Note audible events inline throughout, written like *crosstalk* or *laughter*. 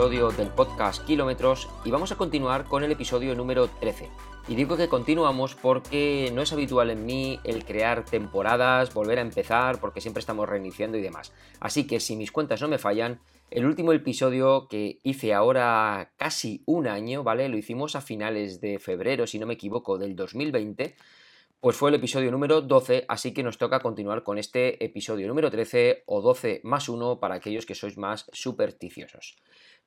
episodio del podcast Kilómetros y vamos a continuar con el episodio número 13. Y digo que continuamos porque no es habitual en mí el crear temporadas, volver a empezar, porque siempre estamos reiniciando y demás. Así que si mis cuentas no me fallan, el último episodio que hice ahora casi un año, ¿vale? Lo hicimos a finales de febrero, si no me equivoco, del 2020 pues fue el episodio número 12, así que nos toca continuar con este episodio número 13 o 12 más 1 para aquellos que sois más supersticiosos.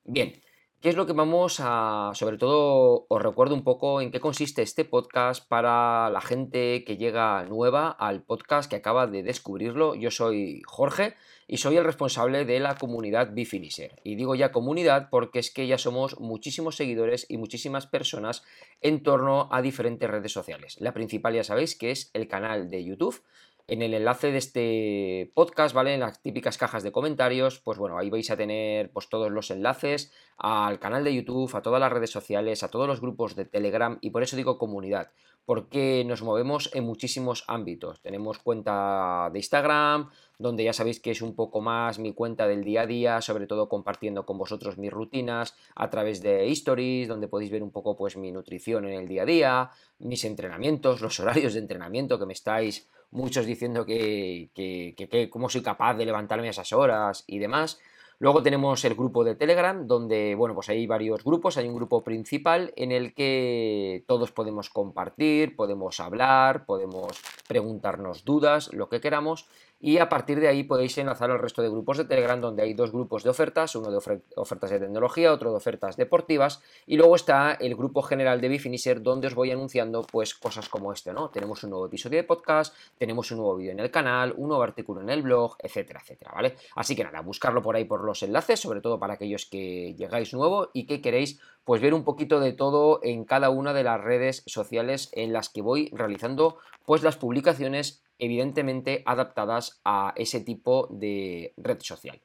Bien, ¿Qué es lo que vamos a, sobre todo, os recuerdo un poco en qué consiste este podcast para la gente que llega nueva al podcast, que acaba de descubrirlo. Yo soy Jorge y soy el responsable de la comunidad Bifinisher. Y digo ya comunidad porque es que ya somos muchísimos seguidores y muchísimas personas en torno a diferentes redes sociales. La principal ya sabéis que es el canal de YouTube en el enlace de este podcast, ¿vale? En las típicas cajas de comentarios, pues bueno, ahí vais a tener pues todos los enlaces al canal de YouTube, a todas las redes sociales, a todos los grupos de Telegram y por eso digo comunidad, porque nos movemos en muchísimos ámbitos. Tenemos cuenta de Instagram, donde ya sabéis que es un poco más mi cuenta del día a día, sobre todo compartiendo con vosotros mis rutinas a través de stories, donde podéis ver un poco pues mi nutrición en el día a día, mis entrenamientos, *laughs* los horarios de entrenamiento que me estáis muchos diciendo que, que, cómo soy capaz de levantarme a esas horas y demás. Luego tenemos el grupo de Telegram, donde, bueno, pues hay varios grupos, hay un grupo principal en el que todos podemos compartir, podemos hablar, podemos preguntarnos dudas, lo que queramos, y a partir de ahí podéis enlazar al resto de grupos de Telegram donde hay dos grupos de ofertas, uno de ofertas de tecnología, otro de ofertas deportivas y luego está el grupo general de Bifinisher donde os voy anunciando pues cosas como este, ¿no? Tenemos un nuevo episodio de podcast, tenemos un nuevo vídeo en el canal, un nuevo artículo en el blog, etcétera, etcétera, ¿vale? Así que nada, buscarlo por ahí por los enlaces, sobre todo para aquellos que llegáis nuevo y que queréis pues ver un poquito de todo en cada una de las redes sociales en las que voy realizando pues las publicaciones evidentemente adaptadas a ese tipo de red social.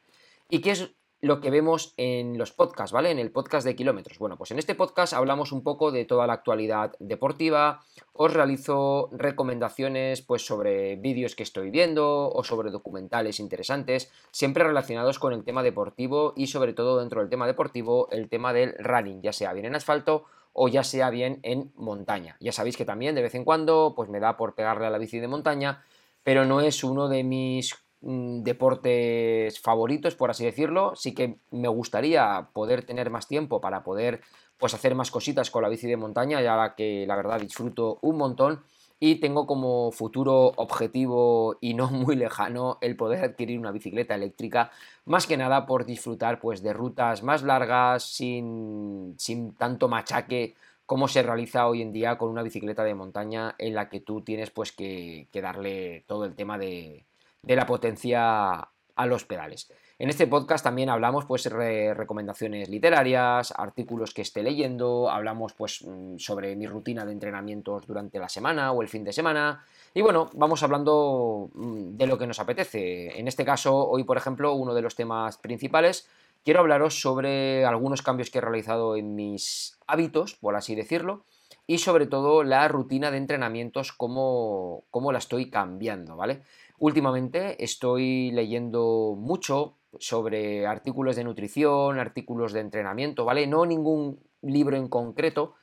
¿Y qué es lo que vemos en los podcasts, ¿vale? En el podcast de kilómetros. Bueno, pues en este podcast hablamos un poco de toda la actualidad deportiva, os realizo recomendaciones pues sobre vídeos que estoy viendo o sobre documentales interesantes, siempre relacionados con el tema deportivo y sobre todo dentro del tema deportivo el tema del running, ya sea bien en asfalto o ya sea bien en montaña. Ya sabéis que también de vez en cuando pues me da por pegarle a la bici de montaña, pero no es uno de mis deportes favoritos, por así decirlo. Sí que me gustaría poder tener más tiempo para poder pues hacer más cositas con la bici de montaña, ya que la verdad disfruto un montón y tengo como futuro objetivo y no *laughs* muy lejano el poder adquirir una bicicleta eléctrica, más que nada por disfrutar pues de rutas más largas, sin, sin tanto machaque como se realiza hoy en día con una bicicleta de montaña en la que tú tienes pues que, que darle todo el tema de, de la potencia a los pedales. En este podcast también hablamos pues recomendaciones literarias, artículos que esté leyendo, hablamos pues mm, sobre mi rutina de entrenamientos durante la semana o el fin de semana y bueno, vamos hablando mm, de lo que nos apetece. En este caso, hoy por ejemplo, uno de los temas principales, quiero hablaros sobre algunos cambios que he realizado en mis hábitos, por así decirlo, y sobre todo la rutina de entrenamientos, cómo, cómo la estoy cambiando, ¿vale? Últimamente estoy leyendo mucho sobre artículos de nutrición, artículos de entrenamiento, ¿vale? No ningún libro en concreto,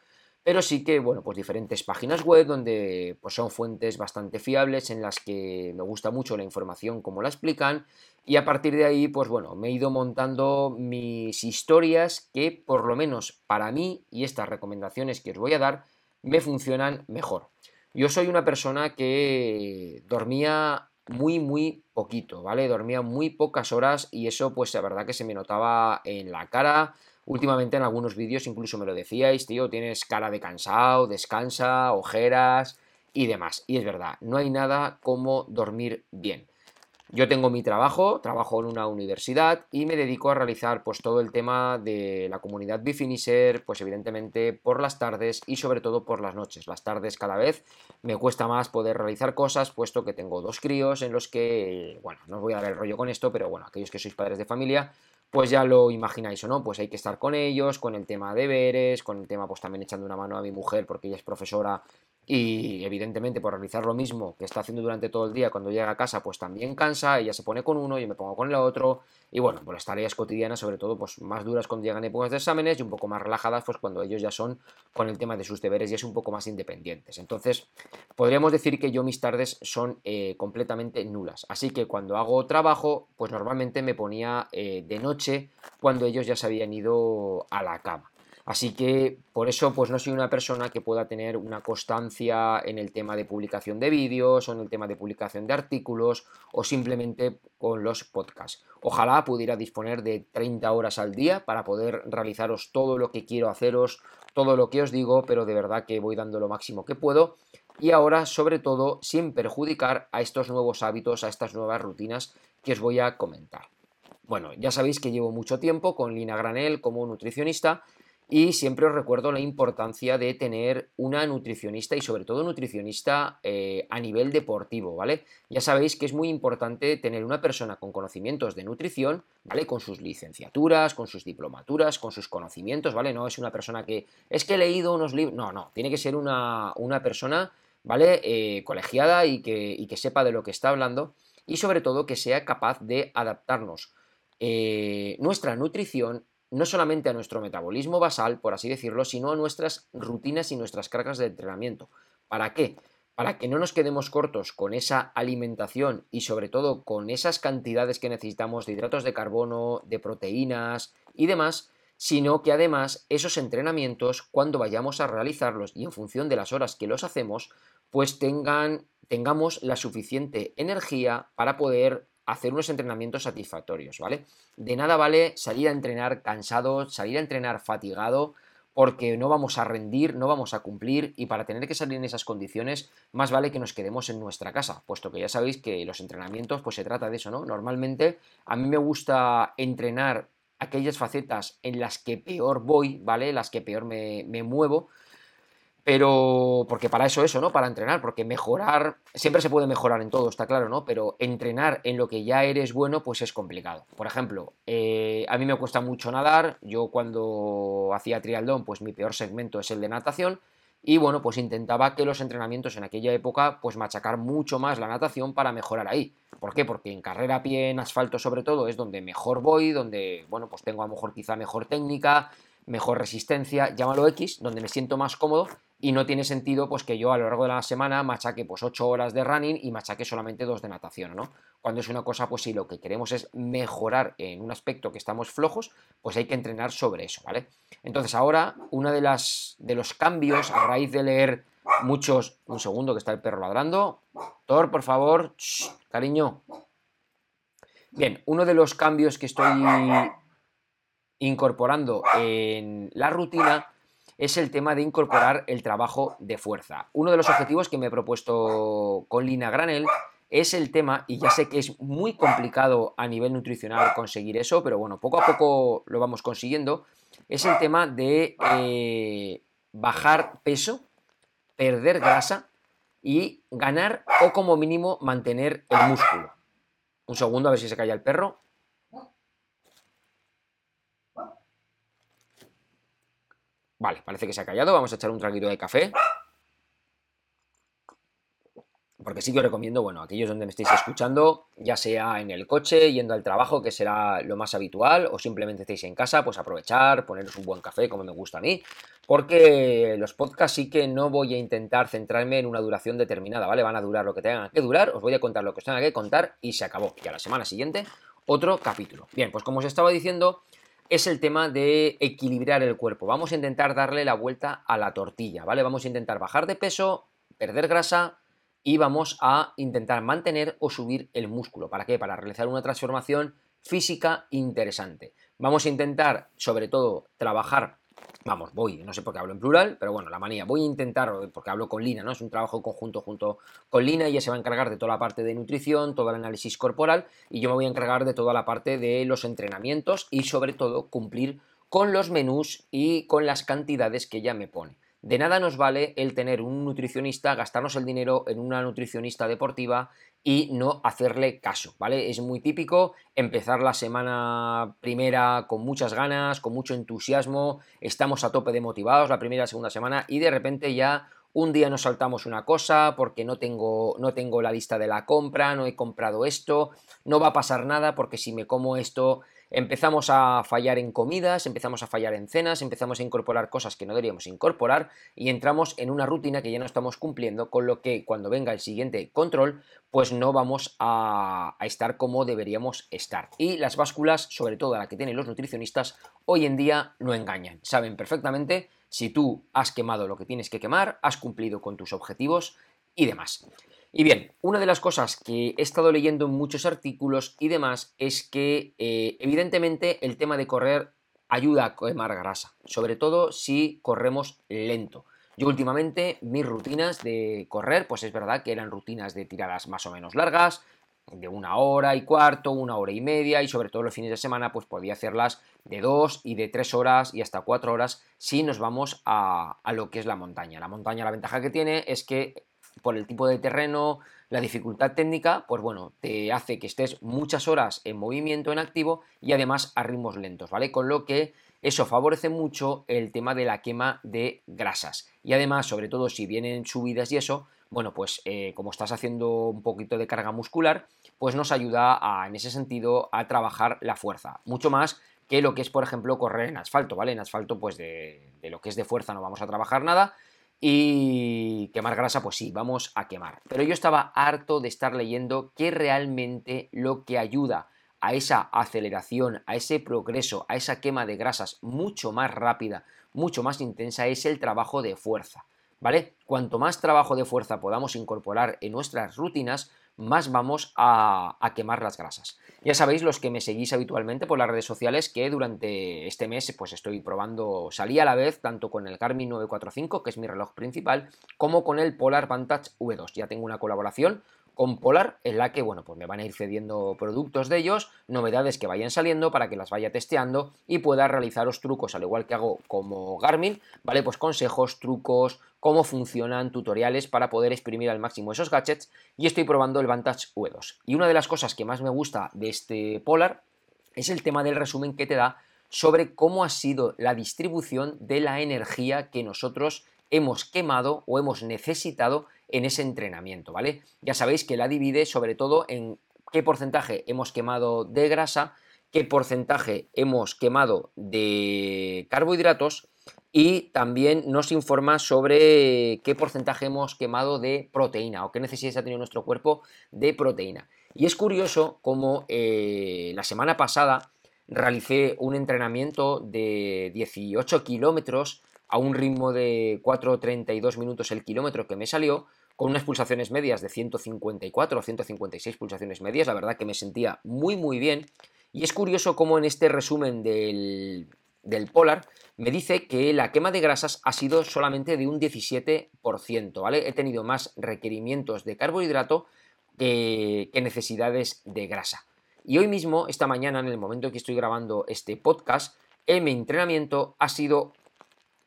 pero sí que, bueno, pues diferentes páginas web donde pues son fuentes bastante fiables en las que me gusta mucho la información como la explican y a partir de ahí, pues bueno, me he ido montando mis historias que por lo menos para mí y estas recomendaciones que os voy a dar me funcionan mejor. Yo soy una persona que dormía muy, muy poquito, ¿vale? Dormía muy pocas horas y eso, pues la verdad que se me notaba en la cara. Últimamente en algunos vídeos incluso me lo decíais, tío, tienes cara de cansado, descansa, ojeras y demás. Y es verdad, no hay nada como dormir bien. Yo tengo mi trabajo, trabajo en una universidad y me dedico a realizar pues todo el tema de la comunidad Bifinisher, pues evidentemente por las tardes y sobre todo por las noches. Las tardes cada vez me cuesta más poder realizar cosas puesto que tengo dos críos en los que, bueno, no os voy a dar el rollo con esto, pero bueno, aquellos que sois padres de familia, pues ya lo imagináis o no, pues hay que estar con ellos, con el tema de deberes, con el tema pues también echando una mano a mi mujer porque ella es profesora y evidentemente por realizar lo mismo que está haciendo durante todo el día cuando llega a casa pues también cansa, ella se pone con uno, yo me pongo con el otro y bueno, pues las tareas cotidianas sobre todo pues más duras cuando llegan épocas de exámenes y un poco más relajadas pues cuando ellos ya son con el tema de sus deberes y es un poco más independientes. Entonces podríamos decir que yo mis tardes son eh, completamente nulas, así que cuando hago trabajo pues normalmente me ponía eh, de noche cuando ellos ya se habían ido a la cama. Así que por eso pues no soy una persona que pueda tener una constancia en el tema de publicación de vídeos o en el tema de publicación de artículos o simplemente con los podcasts. Ojalá pudiera disponer de 30 horas al día para poder realizaros todo lo que quiero haceros, todo lo que os digo, pero de verdad que voy dando lo máximo que puedo. Y ahora, sobre todo, sin perjudicar a estos nuevos hábitos, a estas nuevas rutinas que os voy a comentar. Bueno, ya sabéis que llevo mucho tiempo con Lina Granel como nutricionista y siempre os recuerdo la importancia de tener una nutricionista y sobre todo nutricionista eh, a nivel deportivo, ¿vale? Ya sabéis que es muy importante tener una persona con conocimientos de nutrición, ¿vale? Con sus licenciaturas, con sus diplomaturas, con sus conocimientos, ¿vale? No es una persona que es que he leído unos libros, no, no, tiene que ser una, persona, ¿vale? Eh, colegiada y que, y que, sepa de lo que está hablando y sobre todo que sea capaz de adaptarnos eh, nuestra nutrición no solamente a nuestro metabolismo basal, por así decirlo, sino a nuestras rutinas y nuestras cargas de entrenamiento. ¿Para qué? Para que no nos quedemos cortos con esa alimentación y sobre todo con esas cantidades que necesitamos de hidratos de carbono, de proteínas y demás, sino que además esos entrenamientos, cuando vayamos a realizarlos y en función de las horas que los hacemos, pues tengan, tengamos la suficiente energía para poder hacer unos entrenamientos satisfactorios, ¿vale? De nada vale salir a entrenar cansado, salir a entrenar fatigado, porque no vamos a rendir, no vamos a cumplir y para tener que salir en esas condiciones más vale que nos quedemos en nuestra casa, puesto que ya sabéis que los entrenamientos pues se trata de eso, ¿no? Normalmente a mí me gusta entrenar aquellas facetas en las que peor voy, ¿vale? Las que peor me, me muevo, pero, porque para eso eso, ¿no? Para entrenar, porque mejorar, siempre se puede mejorar en todo, está claro, ¿no? Pero entrenar en lo que ya eres bueno, pues es complicado. Por ejemplo, eh, a mí me cuesta mucho nadar, yo cuando hacía trialdón, pues mi peor segmento es el de natación, y bueno, pues intentaba que los entrenamientos en aquella época, pues machacar mucho más la natación para mejorar ahí. ¿Por qué? Porque en carrera a pie, en asfalto sobre todo, es donde mejor voy, donde, bueno, pues tengo a lo mejor quizá mejor técnica, mejor resistencia, llámalo X, donde me siento más cómodo y no tiene sentido pues que yo a lo largo de la semana machaque pues 8 horas de running y machaque solamente 2 de natación, ¿no? Cuando es una cosa, pues si lo que queremos es mejorar en un aspecto que estamos flojos, pues hay que entrenar sobre eso, ¿vale? Entonces ahora, uno de, las, de los cambios a raíz de leer muchos... Un segundo que está el perro ladrando. Thor, por favor, cariño. Bien, uno de los cambios que estoy incorporando en la rutina es el tema de incorporar el trabajo de fuerza. Uno de los objetivos que me he propuesto con Lina Granel es el tema, y ya sé que es muy complicado a nivel nutricional conseguir eso, pero bueno, poco a poco lo vamos consiguiendo, es el tema de eh, bajar peso, perder grasa y ganar o como mínimo mantener el músculo. Un segundo, a ver si se calla el perro. Vale, parece que se ha callado. Vamos a echar un traguito de café. Porque sí que os recomiendo, bueno, aquellos donde me estéis escuchando, ya sea en el coche, yendo al trabajo, que será lo más habitual, o simplemente estéis en casa, pues aprovechar, poneros un buen café, como me gusta a mí, porque los podcasts sí que no voy a intentar centrarme en una duración determinada, ¿vale? Van a durar lo que tengan que durar, os voy a contar lo que os tenga que contar y se acabó. Y a la semana siguiente, otro capítulo. Bien, pues como os estaba diciendo, es el tema de equilibrar el cuerpo. Vamos a intentar darle la vuelta a la tortilla, ¿vale? Vamos a intentar bajar de peso, perder grasa y vamos a intentar mantener o subir el músculo. ¿Para qué? Para realizar una transformación física interesante. Vamos a intentar, sobre todo, trabajar vamos, voy, no sé por qué hablo en plural, pero bueno, la manía, voy a intentar, porque hablo con Lina, ¿no? Es un trabajo conjunto junto con Lina, ella se va a encargar de toda la parte de nutrición, todo el análisis corporal, y yo me voy a encargar de toda la parte de los entrenamientos y sobre todo cumplir con los menús y con las cantidades que ella me pone. De nada nos vale el tener un nutricionista, gastarnos el dinero en una nutricionista deportiva y no hacerle caso, ¿vale? Es muy típico empezar la semana primera con muchas ganas, con mucho entusiasmo, estamos a tope de motivados la primera segunda semana y de repente ya un día nos saltamos una cosa porque no tengo, no tengo la lista de la compra, no he comprado esto, no va a pasar nada porque si me como esto empezamos a fallar en comidas, empezamos a fallar en cenas, empezamos a incorporar cosas que no deberíamos incorporar y entramos en una rutina que ya no estamos cumpliendo, con lo que cuando venga el siguiente control, pues no vamos a, estar como deberíamos estar. Y las básculas, sobre todo la que tienen los nutricionistas, hoy en día no engañan, saben perfectamente si tú has quemado lo que tienes que quemar, has cumplido con tus objetivos y demás. Y bien, una de las cosas que he estado leyendo en muchos artículos y demás es que eh, evidentemente el tema de correr ayuda a quemar grasa, sobre todo si corremos lento. Yo últimamente mis rutinas de correr, pues es verdad que eran rutinas de tiradas más o menos largas, de una hora y cuarto, una hora y media y sobre todo los fines de semana pues podía hacerlas de dos y de tres horas y hasta cuatro horas si nos vamos a, a lo que es la montaña. La montaña la ventaja que tiene es que por el tipo de terreno, la dificultad técnica, pues bueno, te hace que estés muchas horas en movimiento, en activo y además a ritmos lentos, ¿vale? Con lo que eso favorece mucho el tema de la quema de grasas. Y además, sobre todo si vienen subidas y eso, bueno, pues eh, como estás haciendo un poquito de carga muscular, pues nos ayuda a, en ese sentido a trabajar la fuerza. Mucho más que lo que es, por ejemplo, correr en asfalto, ¿vale? En asfalto, pues de, de lo que es de fuerza no vamos a trabajar nada, y quemar grasa, pues sí, vamos a quemar. Pero yo estaba harto de estar leyendo que realmente lo que ayuda a esa aceleración, a ese progreso, a esa quema de grasas mucho más rápida, mucho más intensa, es el trabajo de fuerza. ¿Vale? Cuanto más trabajo de fuerza podamos incorporar en nuestras rutinas, más vamos a, quemar las grasas. Ya sabéis, los que me seguís habitualmente por las redes sociales, que durante este mes pues estoy probando, salí a la vez tanto con el Garmin 945, que es mi reloj principal, como con el Polar Vantage V2. Ya tengo una colaboración con Polar, en la que, bueno, pues me van a ir cediendo productos de ellos, novedades que vayan saliendo para que las vaya testeando y pueda realizaros trucos, al igual que hago como Garmin, ¿vale? Pues consejos, trucos, cómo funcionan, tutoriales para poder exprimir al máximo esos gadgets y estoy probando el Vantage V2. Y una de las cosas que más me gusta de este Polar es el tema del resumen que te da sobre cómo ha sido la distribución de la energía que nosotros hemos quemado o hemos necesitado en ese entrenamiento, ¿vale? Ya sabéis que la divide sobre todo en qué porcentaje hemos quemado de grasa, qué porcentaje hemos quemado de carbohidratos y también nos informa sobre qué porcentaje hemos quemado de proteína o qué necesidades ha tenido nuestro cuerpo de proteína. Y es curioso como eh, la semana pasada realicé un entrenamiento de 18 kilómetros a un ritmo de 4.32 minutos el kilómetro que me salió, con unas pulsaciones medias de 154 o 156 pulsaciones medias, la verdad que me sentía muy muy bien. Y es curioso cómo en este resumen del, del Polar me dice que la quema de grasas ha sido solamente de un 17%, ¿vale? He tenido más requerimientos de carbohidrato que, que necesidades de grasa. Y hoy mismo, esta mañana, en el momento en que estoy grabando este podcast, en mi entrenamiento ha sido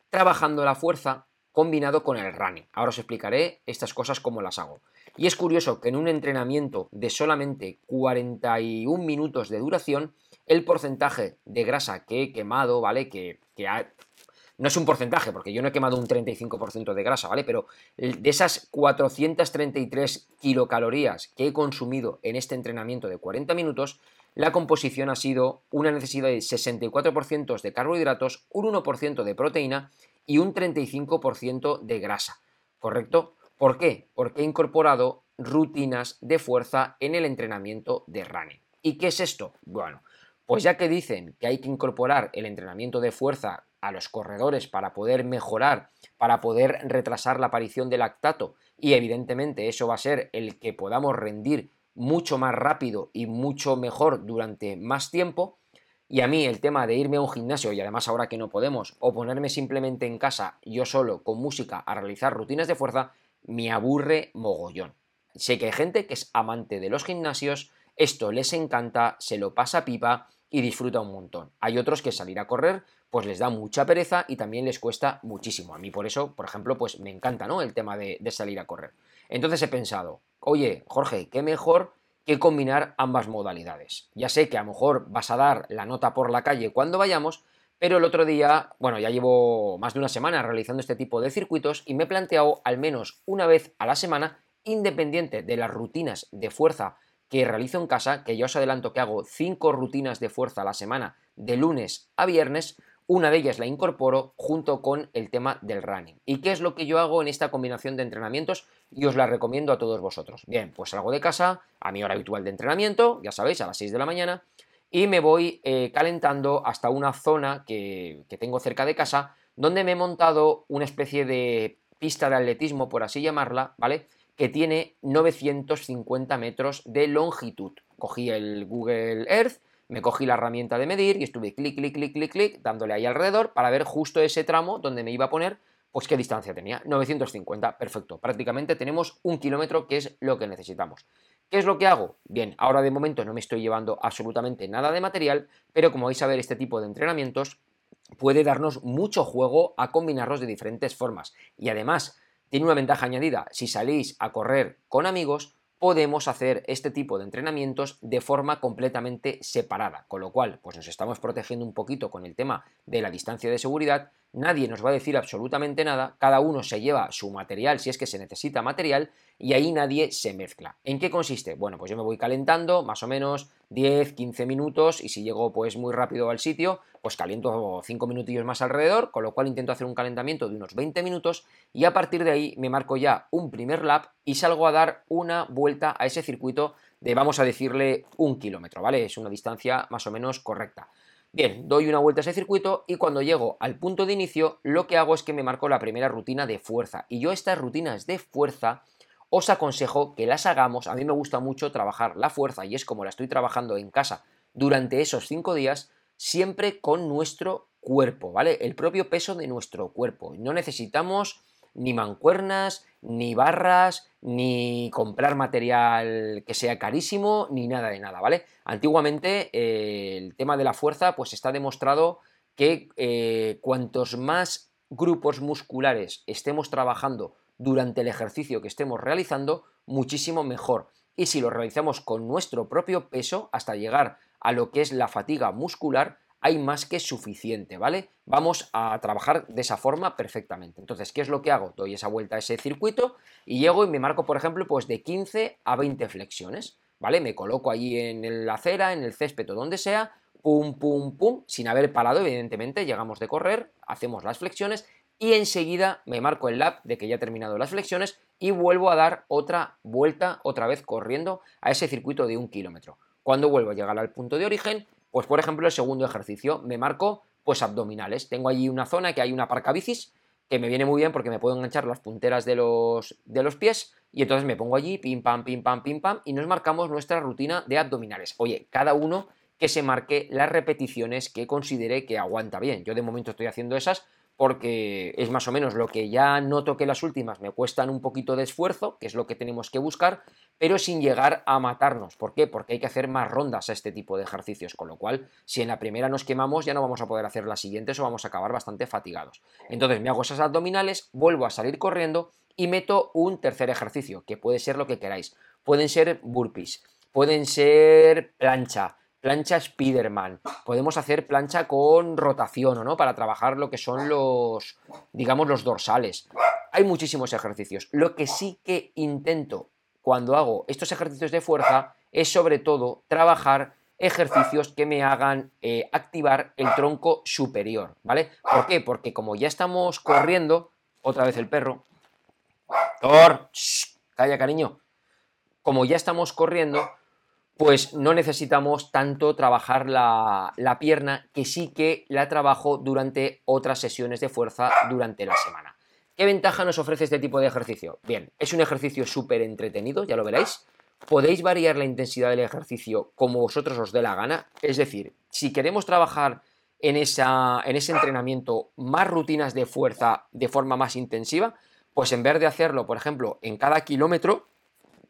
trabajando la fuerza combinado con el running. Ahora os explicaré estas cosas cómo las hago. Y es curioso que en un entrenamiento de solamente 41 minutos de duración, el porcentaje de grasa que he quemado, ¿vale? Que, no es un porcentaje, porque yo no he quemado un 35% de grasa, ¿vale? Pero de esas 433 kilocalorías que he consumido en este entrenamiento de 40 minutos, la composición ha sido una necesidad de 64% de carbohidratos, un 1% de proteína y un 35% de grasa. ¿Correcto? ¿Por qué? Porque he incorporado rutinas de fuerza en el entrenamiento de running. ¿Y qué es esto? Bueno, pues ya que dicen que hay que incorporar el entrenamiento de fuerza a los corredores para poder mejorar, para poder retrasar la aparición del lactato y evidentemente eso va a ser el que podamos rendir mucho más rápido y mucho mejor durante más tiempo. Y a mí el tema de irme a un gimnasio, y además ahora que no podemos, o ponerme simplemente en casa yo solo con música a realizar rutinas de fuerza, me aburre mogollón. Sé que hay gente que es amante de los gimnasios, esto les encanta, se lo pasa pipa y disfruta un montón. Hay otros que salir a correr pues les da mucha pereza y también les cuesta muchísimo. A mí por eso, por ejemplo, pues me encanta, ¿no? El tema de, de salir a correr. Entonces he pensado, oye, Jorge, qué mejor que combinar ambas modalidades. Ya sé que a lo mejor vas a dar la nota por la calle cuando vayamos, pero el otro día, bueno, ya llevo más de una semana realizando este tipo de circuitos y me he planteado al menos una vez a la semana, independiente de las rutinas de fuerza que realizo en casa, que yo os adelanto que hago cinco rutinas de fuerza a la semana de lunes a viernes, una de ellas la incorporo junto con el tema del running. ¿Y qué es lo que yo hago en esta combinación de entrenamientos? Y os la recomiendo a todos vosotros. Bien, pues salgo de casa a mi hora habitual de entrenamiento, ya sabéis, a las 6 de la mañana, y me voy eh, calentando hasta una zona que, que tengo cerca de casa, donde me he montado una especie de pista de atletismo, por así llamarla, ¿vale? Que tiene 950 metros de longitud. Cogí el Google Earth me cogí la herramienta de medir y estuve clic, clic, clic, clic, clic, dándole ahí alrededor para ver justo ese tramo donde me iba a poner, pues qué distancia tenía. 950, perfecto. Prácticamente tenemos un kilómetro que es lo que necesitamos. ¿Qué es lo que hago? Bien, ahora de momento no me estoy llevando absolutamente nada de material, pero como vais a ver, este tipo de entrenamientos puede darnos mucho juego a combinarlos de diferentes formas. Y además, tiene una ventaja añadida. Si salís a correr con amigos, podemos hacer este tipo de entrenamientos de forma completamente separada, con lo cual pues nos estamos protegiendo un poquito con el tema de la distancia de seguridad, nadie nos va a decir absolutamente nada, cada uno se lleva su material si es que se necesita material y ahí nadie se mezcla. ¿En qué consiste? Bueno, pues yo me voy calentando más o menos 10, 15 minutos y si llego pues muy rápido al sitio, pues caliento 5 minutillos más alrededor, con lo cual intento hacer un calentamiento de unos 20 minutos y a partir de ahí me marco ya un primer lap y salgo a dar una vuelta a ese circuito de vamos a decirle un kilómetro, ¿vale? Es una distancia más o menos correcta. Bien, doy una vuelta a ese circuito y cuando llego al punto de inicio lo que hago es que me marco la primera rutina de fuerza y yo estas rutinas de fuerza os aconsejo que las hagamos. A mí me gusta mucho trabajar la fuerza y es como la estoy trabajando en casa durante esos cinco días, siempre con nuestro cuerpo, ¿vale? El propio peso de nuestro cuerpo. No necesitamos ni mancuernas, ni barras, ni comprar material que sea carísimo, ni nada de nada, ¿vale? Antiguamente eh, el tema de la fuerza, pues está demostrado que eh, cuantos más grupos musculares estemos trabajando durante el ejercicio que estemos realizando, muchísimo mejor. Y si lo realizamos con nuestro propio peso hasta llegar a lo que es la fatiga muscular, hay más que suficiente, ¿vale? Vamos a trabajar de esa forma perfectamente. Entonces, ¿qué es lo que hago? Doy esa vuelta a ese circuito y llego y me marco, por ejemplo, pues de 15 a 20 flexiones, ¿vale? Me coloco allí en la acera, en el césped o donde sea, pum, pum, pum, sin haber parado, evidentemente, llegamos de correr, hacemos las flexiones y enseguida me marco el lap de que ya he terminado las flexiones y vuelvo a dar otra vuelta, otra vez corriendo a ese circuito de un kilómetro. Cuando vuelvo a llegar al punto de origen, pues por ejemplo el segundo ejercicio me marco pues abdominales. Tengo allí una zona que hay una parca bicis que me viene muy bien porque me puedo enganchar las punteras de los, de los pies y entonces me pongo allí, pim pam, pim pam, pim pam y nos marcamos nuestra rutina de abdominales. Oye, cada uno que se marque las repeticiones que considere que aguanta bien. Yo de momento estoy haciendo esas porque es más o menos lo que ya noto que las últimas me cuestan un poquito de esfuerzo, que es lo que tenemos que buscar, pero sin llegar a matarnos. ¿Por qué? Porque hay que hacer más rondas a este tipo de ejercicios, con lo cual, si en la primera nos quemamos, ya no vamos a poder hacer las siguientes o vamos a acabar bastante fatigados. Entonces me hago esas abdominales, vuelvo a salir corriendo y meto un tercer ejercicio, que puede ser lo que queráis. Pueden ser burpees, pueden ser plancha, plancha Spiderman, podemos hacer plancha con rotación o no para trabajar lo que son los, digamos, los dorsales. Hay muchísimos ejercicios. Lo que sí que intento cuando hago estos ejercicios de fuerza es sobre todo trabajar ejercicios que me hagan eh, activar el tronco superior, ¿vale? ¿Por qué? Porque como ya estamos corriendo, otra vez el perro, Thor, calla cariño, como ya estamos corriendo, pues no necesitamos tanto trabajar la, pierna, que sí que la trabajo durante otras sesiones de fuerza durante la semana. ¿Qué ventaja nos ofrece este tipo de ejercicio? Bien, es un ejercicio súper entretenido, ya lo veréis. Podéis variar la intensidad del ejercicio como vosotros os dé la gana. Es decir, si queremos trabajar en, esa, en ese entrenamiento más rutinas de fuerza de forma más intensiva, pues en vez de hacerlo, por ejemplo, en cada kilómetro,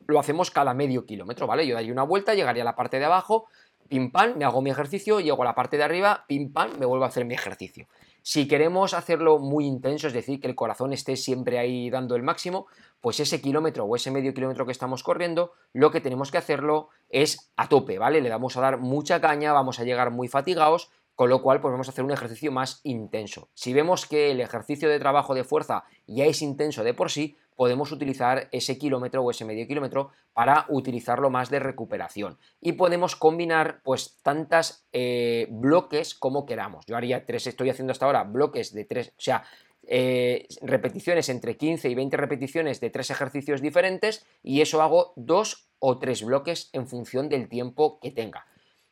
lo hacemos cada medio kilómetro, ¿vale? Yo daría una vuelta, llegaría a la parte de abajo, pim pam, me hago mi ejercicio, llego a la parte de arriba, pim pam, me vuelvo a hacer mi ejercicio. Si queremos hacerlo muy intenso, es decir, que el corazón esté siempre ahí dando el máximo, pues ese kilómetro o ese medio kilómetro que estamos corriendo, lo que tenemos que hacerlo es a tope, ¿vale? Le vamos a dar mucha caña, vamos a llegar muy fatigados con lo cual pues vamos a hacer un ejercicio más intenso. Si vemos que el ejercicio de trabajo de fuerza ya es intenso de por sí, podemos utilizar ese kilómetro o ese medio kilómetro para utilizarlo más de recuperación. Y podemos combinar pues tantas eh, bloques como queramos. Yo haría tres, estoy haciendo hasta ahora bloques de tres, o sea, eh, repeticiones entre 15 y 20 repeticiones de tres ejercicios diferentes y eso hago dos o tres bloques en función del tiempo que tenga.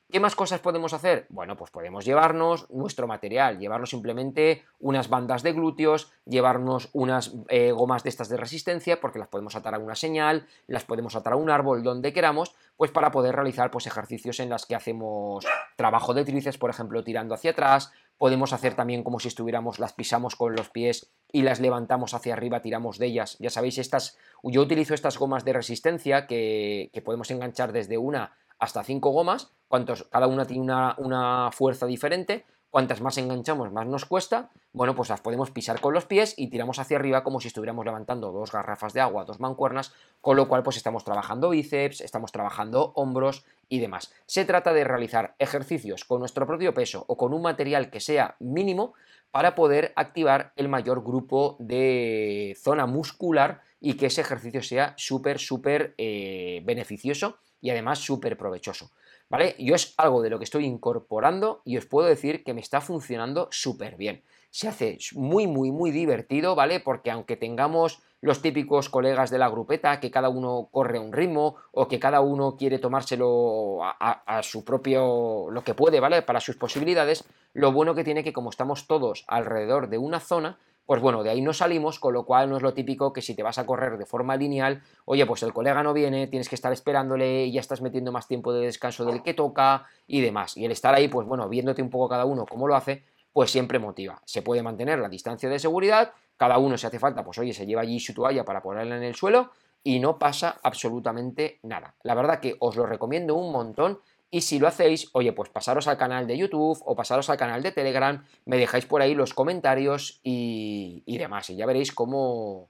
¿Qué más cosas podemos hacer? Bueno, pues podemos llevarnos nuestro material, llevarnos simplemente unas bandas de glúteos, llevarnos unas eh, gomas de estas de resistencia, porque las podemos atar a una señal, las podemos atar a un árbol, donde queramos, pues para poder realizar pues, ejercicios en las que hacemos trabajo de tríceps, por ejemplo, tirando hacia atrás, podemos hacer también como si estuviéramos, las pisamos con los pies y las levantamos hacia arriba, tiramos de ellas. Ya sabéis, estas, yo utilizo estas gomas de resistencia que, que podemos enganchar desde una hasta 5 gomas, cuantos, cada una tiene una, fuerza diferente, cuantas más enganchamos más nos cuesta, bueno, pues las podemos pisar con los pies y tiramos hacia arriba como si estuviéramos levantando dos garrafas de agua, dos mancuernas, con lo cual pues estamos trabajando bíceps, estamos trabajando hombros y demás. Se trata de realizar ejercicios con nuestro propio peso o con un material que sea mínimo para poder activar el mayor grupo de zona muscular y que ese ejercicio sea súper, súper eh, beneficioso y además súper provechoso. ¿Vale? Yo es algo de lo que estoy incorporando y os puedo decir que me está funcionando súper bien. Se hace muy, muy, muy divertido, ¿vale? Porque aunque tengamos los típicos colegas de la grupeta, que cada uno corre un ritmo o que cada uno quiere tomárselo a, a, su propio, lo que puede, ¿vale? Para sus posibilidades, lo bueno que tiene que como estamos todos alrededor de una zona, pues bueno, de ahí no salimos, con lo cual no es lo típico que si te vas a correr de forma lineal, oye, pues el colega no viene, tienes que estar esperándole y ya estás metiendo más tiempo de descanso del que toca y demás. Y el estar ahí, pues bueno, viéndote un poco cada uno cómo lo hace, pues siempre motiva. Se puede mantener la distancia de seguridad, cada uno si hace falta, pues oye, se lleva allí su toalla para ponerla en el suelo y no pasa absolutamente nada. La verdad que os lo recomiendo un montón y si lo hacéis, oye, pues pasaros al canal de YouTube o pasaros al canal de Telegram, me dejáis por ahí los comentarios y, demás. Y ya veréis cómo...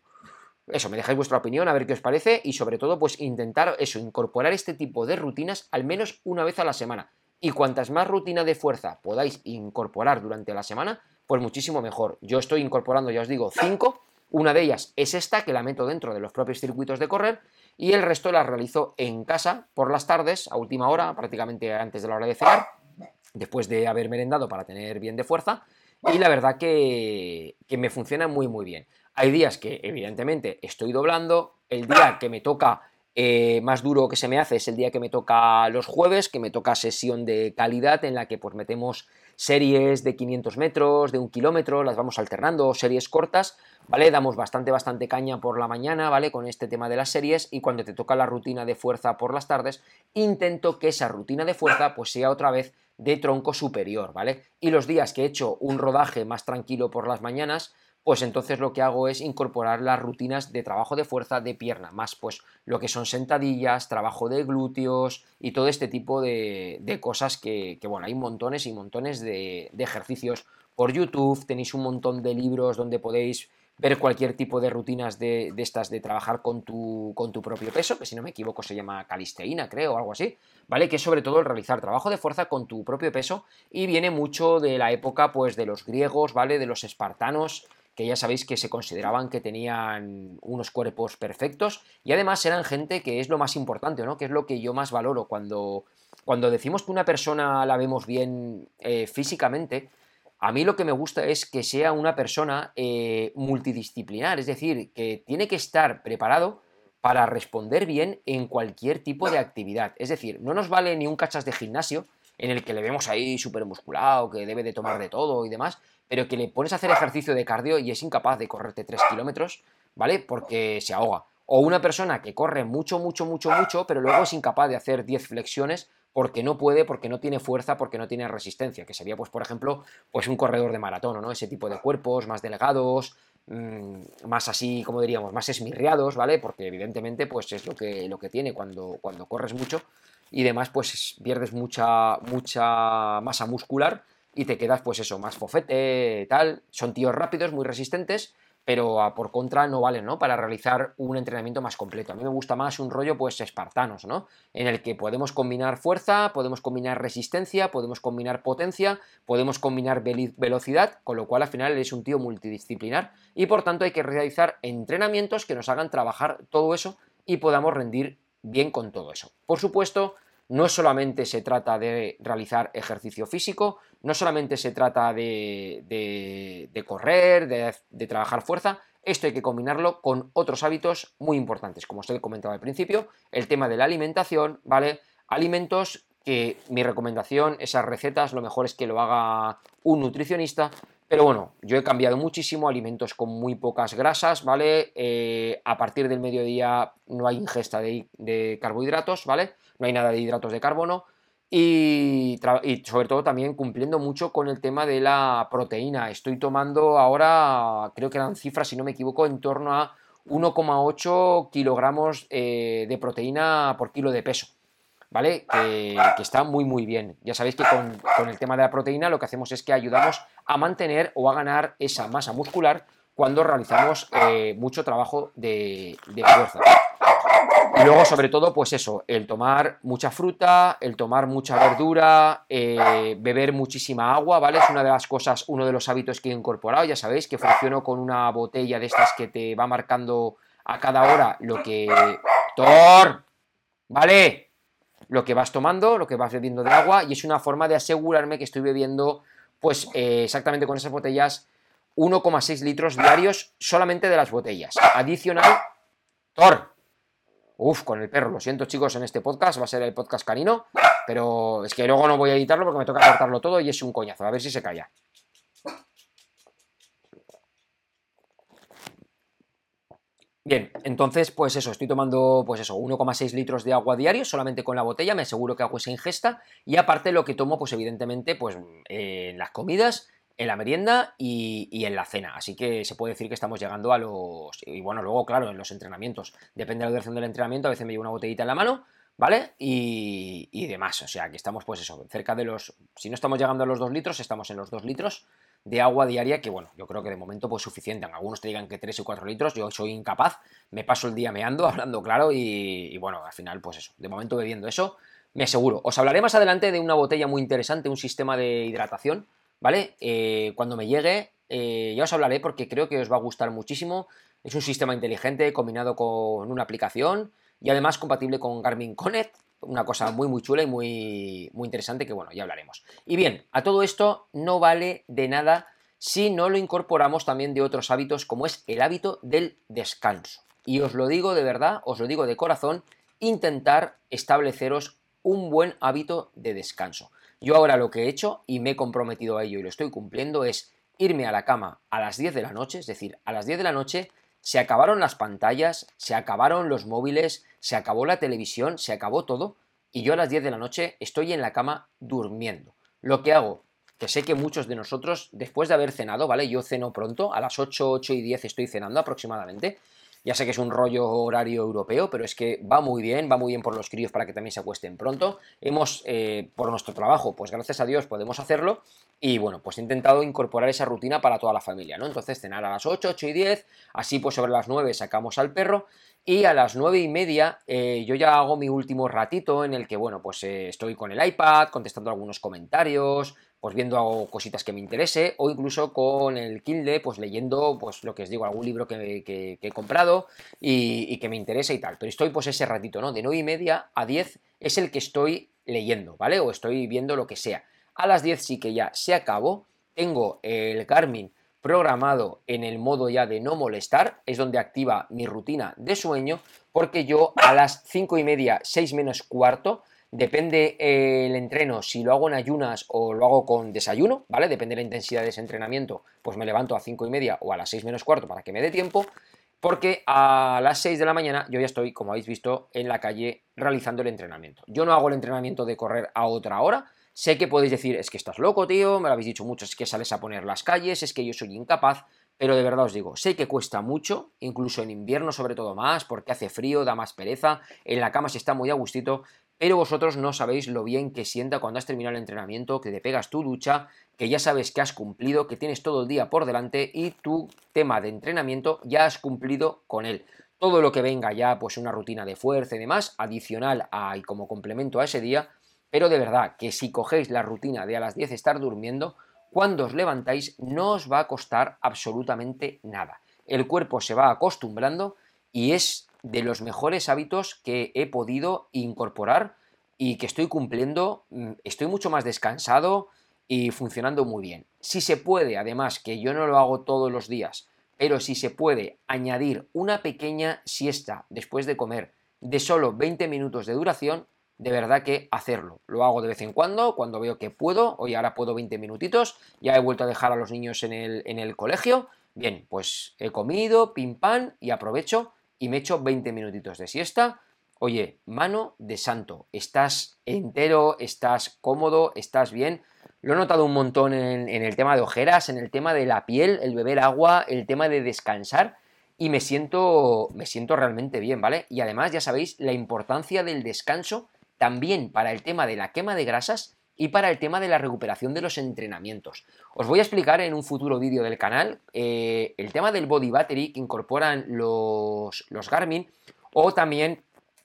Eso, me dejáis vuestra opinión, a ver qué os parece y sobre todo, pues intentar eso, incorporar este tipo de rutinas al menos una vez a la semana. Y cuantas más rutina de fuerza podáis incorporar durante la semana, pues muchísimo mejor. Yo estoy incorporando, ya os digo, cinco. Una de ellas es esta, que la meto dentro de los propios circuitos de correr, y el resto las realizo en casa por las tardes, a última hora, prácticamente antes de la hora de cenar, después de haber merendado para tener bien de fuerza, y la verdad que, me funciona muy muy bien. Hay días que evidentemente estoy doblando, el día que me toca eh, más duro que se me hace es el día que me toca los jueves, que me toca sesión de calidad en la que pues metemos series de 500 metros, de un kilómetro, las vamos alternando, series cortas, ¿vale? Damos bastante, bastante caña por la mañana, ¿vale? Con este tema de las series y cuando te toca la rutina de fuerza por las tardes, intento que esa rutina de fuerza pues sea otra vez de tronco superior, ¿vale? Y los días que he hecho un rodaje más tranquilo por las mañanas, pues entonces lo que hago es incorporar las rutinas de trabajo de fuerza de pierna, más pues lo que son sentadillas, trabajo de glúteos y todo este tipo de, cosas que, bueno, hay montones y montones de, de ejercicios por YouTube, tenéis un montón de libros donde podéis ver cualquier tipo de rutinas de, estas de trabajar con tu, con tu, propio peso, que si no me equivoco se llama calisteína, creo, o algo así, ¿vale? Que es sobre todo el realizar trabajo de fuerza con tu propio peso y viene mucho de la época, pues, de los griegos, ¿vale? De los espartanos, que ya sabéis que se consideraban que tenían unos cuerpos perfectos y además eran gente que es lo más importante, ¿no? Que es lo que yo más valoro cuando, cuando decimos que una persona la vemos bien eh, físicamente, a mí lo que me gusta es que sea una persona eh, multidisciplinar, es decir, que tiene que estar preparado para responder bien en cualquier tipo de actividad. Es decir, no nos vale ni un cachas de gimnasio en el que le vemos ahí súper musculado, que debe de tomar de todo y demás, pero que le pones a hacer ejercicio de cardio y es incapaz de correrte 3 kilómetros, ¿vale? Porque se ahoga. O una persona que corre mucho, mucho, mucho, mucho, pero luego es incapaz de hacer 10 flexiones porque no puede, porque no tiene fuerza, porque no tiene resistencia, que sería, pues, por ejemplo, pues un corredor de maratón, ¿no? Ese tipo de cuerpos más delgados, mm, más así, como diríamos, más esmirriados, ¿vale? Porque evidentemente, pues es lo que, lo que tiene cuando, cuando corres mucho y demás, pues pierdes mucha, mucha masa muscular y te quedas, pues eso, más fofete, tal. Son tíos rápidos, muy resistentes, pero a por contra no valen, ¿no? Para realizar un entrenamiento más completo. A mí me gusta más un rollo, pues, espartanos, ¿no? En el que podemos combinar fuerza, podemos combinar resistencia, podemos combinar potencia, podemos combinar velocidad, con lo cual al final es un tío multidisciplinar y por tanto hay que realizar entrenamientos que nos hagan trabajar todo eso y podamos rendir bien con todo eso. Por supuesto, no solamente se trata de realizar ejercicio físico, no solamente se trata de, correr, de, trabajar fuerza, esto hay que combinarlo con otros hábitos muy importantes, como os he comentado al principio, el tema de la alimentación, ¿vale? Alimentos que mi recomendación, esas recetas, lo mejor es que lo haga un nutricionista, pero bueno, yo he cambiado muchísimo, alimentos con muy pocas grasas, ¿vale? Eh, a partir del mediodía no hay ingesta de carbohidratos, ¿vale? No hay nada de hidratos de carbono, y, sobre todo también cumpliendo mucho con el tema de la proteína. Estoy tomando ahora, creo que eran cifras, si no me equivoco, en torno a 1,8 kilogramos eh, de proteína por kilo de peso. ¿Vale? Que, está muy muy bien. Ya sabéis que con, el tema de la proteína lo que hacemos es que ayudamos a mantener o a ganar esa masa muscular cuando realizamos eh, mucho trabajo de fuerza. Y luego, sobre todo, pues eso, el tomar mucha fruta, el tomar mucha verdura, eh, beber muchísima agua, ¿vale? Es una de las cosas, uno de los hábitos que he incorporado, ya sabéis, que funciono con una botella de estas que te va marcando a cada hora lo que... ¡Tor! ¿Vale? Lo que vas tomando, lo que vas bebiendo de agua, y es una forma de asegurarme que estoy bebiendo, pues, eh, exactamente con esas botellas, 1,6 litros diarios solamente de las botellas. Adicional, ¡Tor! Uf, con el perro. Lo siento, chicos, en este podcast va a ser el podcast canino, pero es que luego no voy a editarlo porque me toca cortarlo todo y es un coñazo. A ver si se calla. Bien, entonces, pues eso, estoy tomando, pues eso, 1,6 litros de agua diario, solamente con la botella, me aseguro que hago esa ingesta, y aparte lo que tomo, pues evidentemente, pues en las comidas, en la merienda y, en la cena. Así que se puede decir que estamos llegando a los... Y bueno, luego, claro, en los entrenamientos. Depende de la duración del entrenamiento, a veces me llevo una botellita en la mano, ¿vale? Y, demás. O sea, que estamos, pues eso, cerca de los... Si no estamos llegando a los 2 litros, estamos en los 2 litros de agua diaria, que bueno, yo creo que de momento pues suficiente. Algunos te digan que 3 o 4 litros, yo soy incapaz, me paso el día meando, *laughs* hablando claro y, y bueno, al final pues eso, de momento bebiendo eso, me aseguro. Os hablaré más adelante de una botella muy interesante, un sistema de hidratación, ¿vale? Eh, cuando me llegue, eh, ya os hablaré porque creo que os va a gustar muchísimo. Es un sistema inteligente combinado con una aplicación y además compatible con Garmin Connect. Una cosa muy muy chula y muy, muy interesante que bueno, ya hablaremos. Y bien, a todo esto no vale de nada si no lo incorporamos también de otros hábitos como es el hábito del descanso. Y os lo digo de verdad, os lo digo de corazón, intentar estableceros un buen hábito de descanso. Yo ahora lo que he hecho y me he comprometido a ello y lo estoy cumpliendo es irme a la cama a las 10 de la noche, es decir, a las 10 de la noche se acabaron las pantallas, se acabaron los móviles, se acabó la televisión, se acabó todo y yo a las 10 de la noche estoy en la cama durmiendo. Lo que hago, que sé que muchos de nosotros, después de haber cenado, ¿vale? Yo ceno pronto, a las 8, 8 y 10 estoy cenando aproximadamente, ya sé que es un rollo horario europeo, pero es que va muy bien, va muy bien por los críos para que también se acuesten pronto. Hemos, eh, por nuestro trabajo, pues gracias a Dios podemos hacerlo. Y bueno, pues he intentado incorporar esa rutina para toda la familia, ¿no? Entonces cenar a las 8, 8 y 10, así pues sobre las 9 sacamos al perro y a las 9 y media eh, yo ya hago mi último ratito en el que, bueno, pues eh, estoy con el iPad, contestando algunos comentarios, pues viendo cositas que me interese, o incluso con el Kindle, pues leyendo, pues lo que os digo, algún libro que, he comprado y, que me interesa y tal. Pero estoy pues ese ratito, ¿no? De 9 y media a 10 es el que estoy leyendo, ¿vale? O estoy viendo lo que sea. A las 10 sí que ya se acabó, tengo el Garmin programado en el modo ya de no molestar, es donde activa mi rutina de sueño, porque yo a las 5 y media, 6 menos cuarto, Depende eh, el entreno, si lo hago en ayunas o lo hago con desayuno, ¿vale? Depende de la intensidad de ese entrenamiento, pues me levanto a 5 y media o a las 6 menos cuarto para que me dé tiempo, porque a las 6 de la mañana yo ya estoy, como habéis visto, en la calle realizando el entrenamiento. Yo no hago el entrenamiento de correr a otra hora, sé que podéis decir, es que estás loco, tío, me lo habéis dicho mucho, es que sales a poner las calles, es que yo soy incapaz, pero de verdad os digo, sé que cuesta mucho, incluso en invierno sobre todo más, porque hace frío, da más pereza, en la cama se está muy a gustito, pero vosotros no sabéis lo bien que sienta cuando has terminado el entrenamiento, que te pegas tu ducha, que ya sabes que has cumplido, que tienes todo el día por delante y tu tema de entrenamiento ya has cumplido con él. Todo lo que venga ya, pues una rutina de fuerza y demás, adicional a y como complemento a ese día, pero de verdad que si cogéis la rutina de a las 10 estar durmiendo, cuando os levantáis no os va a costar absolutamente nada. El cuerpo se va acostumbrando y es de los mejores hábitos que he podido incorporar y que estoy cumpliendo. Mm, estoy mucho más descansado y funcionando muy bien. Si se puede, además, que yo no lo hago todos los días, pero si se puede añadir una pequeña siesta después de comer de solo 20 minutos de duración, de verdad que hacerlo. Lo hago de vez en cuando, cuando veo que puedo, hoy ahora puedo 20 minutitos, ya he vuelto a dejar a los niños en el, en el colegio, bien, pues he comido, pim pam, y aprovecho y me echo 20 minutitos de siesta. Oye, mano de santo, estás entero, estás cómodo, estás bien. Lo he notado un montón en, en el tema de ojeras, en el tema de la piel, el beber agua, el tema de descansar y me siento, me siento realmente bien, ¿vale? Y además ya sabéis la importancia del descanso también para el tema de la quema de grasas y para el tema de la recuperación de los entrenamientos. Os voy a explicar en un futuro vídeo del canal eh, el tema del body battery que incorporan los, los Garmin o también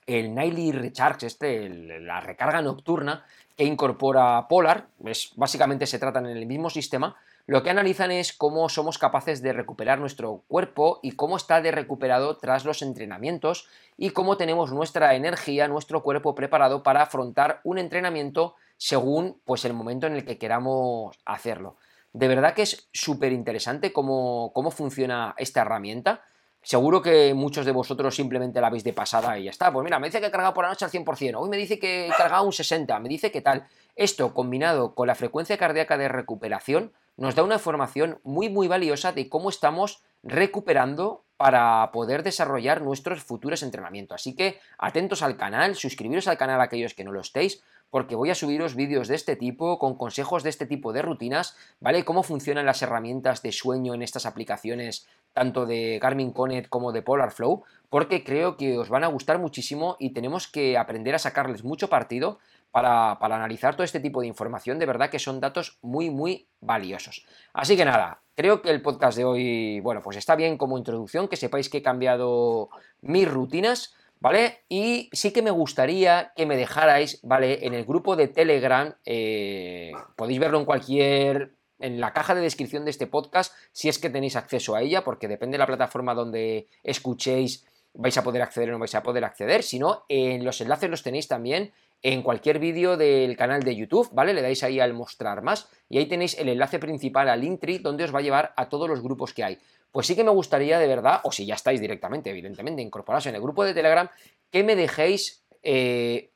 el Nightly Recharge, este, la recarga nocturna que incorpora Polar, es, básicamente se tratan en el mismo sistema, lo que analizan es cómo somos capaces de recuperar nuestro cuerpo y cómo está de recuperado tras los entrenamientos y cómo tenemos nuestra energía, nuestro cuerpo preparado para afrontar un entrenamiento según pues el momento en el que queramos hacerlo. De verdad que es súper interesante cómo, cómo funciona esta herramienta. Seguro que muchos de vosotros simplemente la veis de pasada y ya está. Pues mira, me dice que he cargado por la noche al 100%, hoy me dice que he cargado un 60%, me dice que tal. Esto combinado con la frecuencia cardíaca de recuperación nos da una información muy muy valiosa de cómo estamos recuperando para poder desarrollar nuestros futuros entrenamientos. Así que atentos al canal, suscribiros al canal a aquellos que no lo estéis, porque voy a subiros vídeos de este tipo, con consejos de este tipo de rutinas, ¿vale? Cómo funcionan las herramientas de sueño en estas aplicaciones, tanto de Garmin Connect como de Polar Flow, porque creo que os van a gustar muchísimo y tenemos que aprender a sacarles mucho partido para, analizar todo este tipo de información, de verdad que son datos muy, muy valiosos. Así que nada, creo que el podcast de hoy, bueno, pues está bien como introducción, que sepáis que he cambiado mis rutinas, ¿vale? Y sí que me gustaría que me dejarais, ¿vale? En el grupo de Telegram, eh, podéis verlo en cualquier en la caja de descripción de este podcast si es que tenéis acceso a ella, porque depende de la plataforma donde escuchéis, vais a poder acceder o no vais a poder acceder. Si no, en los enlaces los tenéis también en cualquier vídeo del canal de YouTube, ¿vale? Le dais ahí al mostrar más y ahí tenéis el enlace principal al Linktree donde os va a llevar a todos los grupos que hay. Pues sí que me gustaría de verdad, o si ya estáis directamente, evidentemente, incorporados en el grupo de Telegram, que me dejéis eh,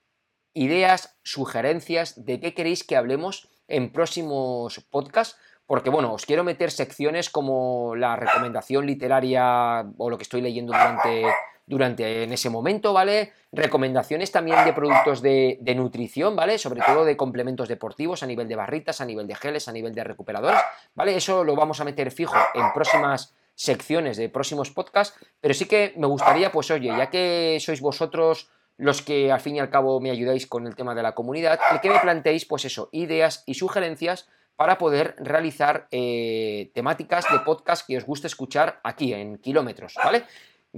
ideas, sugerencias de qué queréis que hablemos en próximos podcasts, porque bueno, os quiero meter secciones como la recomendación literaria o lo que estoy leyendo durante durante en ese momento, ¿vale? Recomendaciones también de productos de, nutrición, ¿vale? Sobre todo de complementos deportivos a nivel de barritas, a nivel de geles, a nivel de recuperadores, ¿vale? Eso lo vamos a meter fijo en próximas secciones de próximos podcasts, pero sí que me gustaría, pues oye, ya que sois vosotros los que al fin y al cabo me ayudáis con el tema de la comunidad, el que me planteéis, pues eso, ideas y sugerencias para poder realizar eh, temáticas de podcast que os guste escuchar aquí en kilómetros, ¿vale?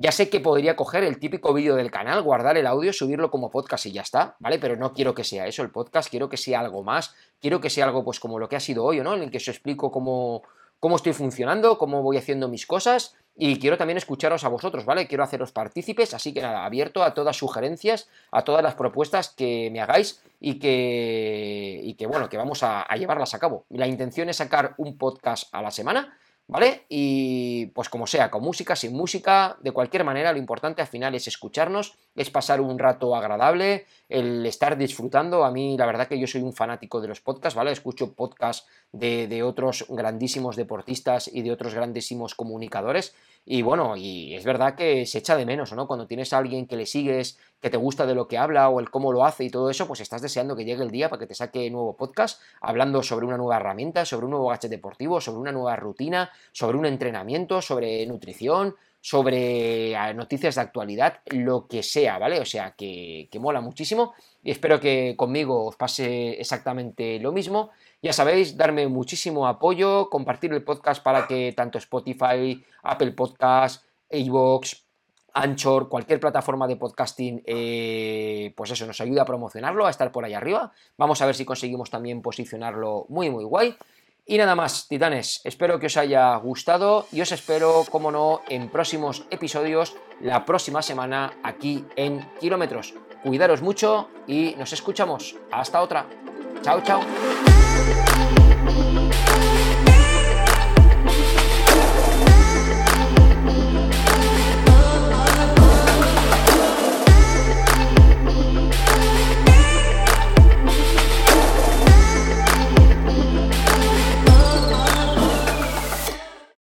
Ya sé que podría coger el típico vídeo del canal, guardar el audio, subirlo como podcast y ya está, ¿vale? Pero no quiero que sea eso el podcast, quiero que sea algo más, quiero que sea algo pues como lo que ha sido hoy, ¿no? En el que os explico cómo, cómo estoy funcionando, cómo voy haciendo mis cosas y quiero también escucharos a vosotros, ¿vale? Quiero haceros partícipes, así que nada, abierto a todas sugerencias, a todas las propuestas que me hagáis y que, y que bueno, que vamos a llevarlas a cabo. La intención es sacar un podcast a la semana ¿Vale? Y pues como sea, con música, sin música, de cualquier manera, lo importante al final es escucharnos, es pasar un rato agradable, el estar disfrutando. A mí la verdad que yo soy un fanático de los podcasts, ¿vale? Escucho podcasts de, otros grandísimos deportistas y de otros grandísimos comunicadores y bueno, y es verdad que se echa de menos, ¿no? Cuando tienes a alguien que le sigues, que te gusta de lo que habla o el cómo lo hace y todo eso, pues estás deseando que llegue el día para que te saque nuevo podcast hablando sobre una nueva herramienta, sobre un nuevo gadget deportivo, sobre una nueva rutina, sobre un entrenamiento, sobre nutrición, sobre eh, noticias de actualidad, lo que sea, ¿vale? O sea, que, que mola muchísimo y espero que conmigo os pase exactamente lo mismo. Ya sabéis, darme muchísimo apoyo, compartir el podcast para que tanto Spotify, Apple Podcast, iVoox, Anchor, cualquier plataforma de podcasting, eh, pues eso, nos ayuda a promocionarlo, a estar por ahí arriba. Vamos a ver si conseguimos también posicionarlo muy, muy guay. Y nada más, titanes, espero que os haya gustado y os espero, como no, en próximos episodios la próxima semana aquí en Kilómetros. Cuidaros mucho y nos escuchamos. Hasta otra. 悄悄。